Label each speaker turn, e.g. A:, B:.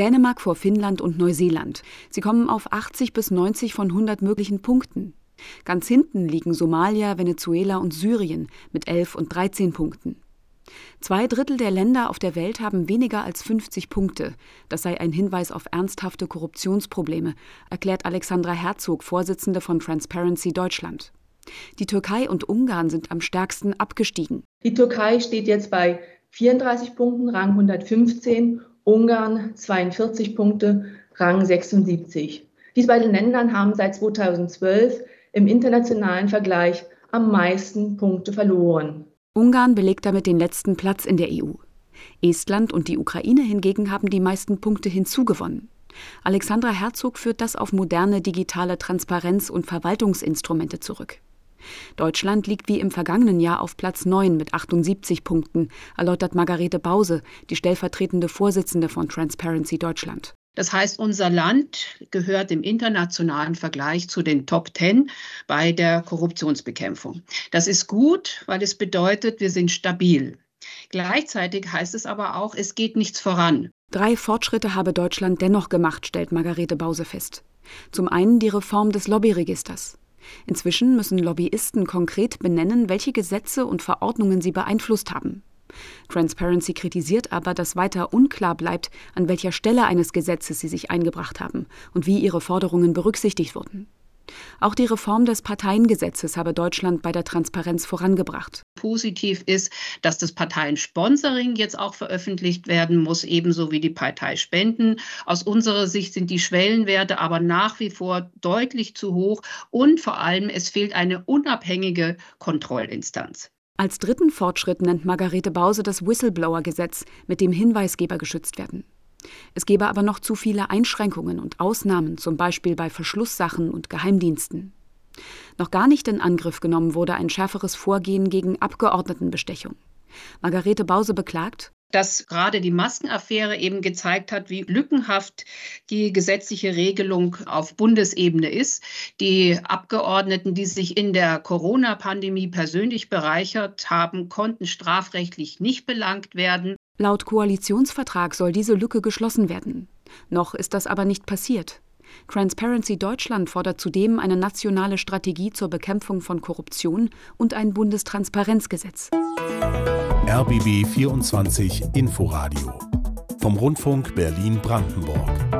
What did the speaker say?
A: Dänemark vor Finnland und Neuseeland. Sie kommen auf 80 bis 90 von 100 möglichen Punkten. Ganz hinten liegen Somalia, Venezuela und Syrien mit 11 und 13 Punkten. Zwei Drittel der Länder auf der Welt haben weniger als 50 Punkte. Das sei ein Hinweis auf ernsthafte Korruptionsprobleme, erklärt Alexandra Herzog, Vorsitzende von Transparency Deutschland. Die Türkei und Ungarn sind am stärksten abgestiegen.
B: Die Türkei steht jetzt bei 34 Punkten, Rang 115, Ungarn 42 Punkte, Rang 76. Diese beiden Länder haben seit 2012 im internationalen Vergleich am meisten Punkte verloren.
A: Ungarn belegt damit den letzten Platz in der EU. Estland und die Ukraine hingegen haben die meisten Punkte hinzugewonnen. Alexandra Herzog führt das auf moderne digitale Transparenz- und Verwaltungsinstrumente zurück. Deutschland liegt wie im vergangenen Jahr auf Platz 9 mit 78 Punkten, erläutert Margarete Bause, die stellvertretende Vorsitzende von Transparency Deutschland.
C: Das heißt, unser Land gehört im internationalen Vergleich zu den Top Ten bei der Korruptionsbekämpfung. Das ist gut, weil es bedeutet, wir sind stabil. Gleichzeitig heißt es aber auch, es geht nichts voran.
A: Drei Fortschritte habe Deutschland dennoch gemacht, stellt Margarete Bause fest. Zum einen die Reform des Lobbyregisters. Inzwischen müssen Lobbyisten konkret benennen, welche Gesetze und Verordnungen sie beeinflusst haben. Transparency kritisiert aber, dass weiter unklar bleibt, an welcher Stelle eines Gesetzes sie sich eingebracht haben und wie ihre Forderungen berücksichtigt wurden. Auch die Reform des Parteiengesetzes habe Deutschland bei der Transparenz vorangebracht.
C: Positiv ist, dass das Parteiensponsoring jetzt auch veröffentlicht werden muss, ebenso wie die Parteispenden. Aus unserer Sicht sind die Schwellenwerte aber nach wie vor deutlich zu hoch und vor allem es fehlt eine unabhängige Kontrollinstanz.
A: Als dritten Fortschritt nennt Margarete Bause das Whistleblower-Gesetz, mit dem Hinweisgeber geschützt werden. Es gebe aber noch zu viele Einschränkungen und Ausnahmen, zum Beispiel bei Verschlusssachen und Geheimdiensten. Noch gar nicht in Angriff genommen wurde ein schärferes Vorgehen gegen Abgeordnetenbestechung. Margarete Bause beklagt,
C: dass gerade die Maskenaffäre eben gezeigt hat, wie lückenhaft die gesetzliche Regelung auf Bundesebene ist. Die Abgeordneten, die sich in der Corona-Pandemie persönlich bereichert haben, konnten strafrechtlich nicht belangt werden.
A: Laut Koalitionsvertrag soll diese Lücke geschlossen werden. Noch ist das aber nicht passiert. Transparency Deutschland fordert zudem eine nationale Strategie zur Bekämpfung von Korruption und ein Bundestransparenzgesetz.
D: RBB 24 Inforadio vom Rundfunk Berlin-Brandenburg.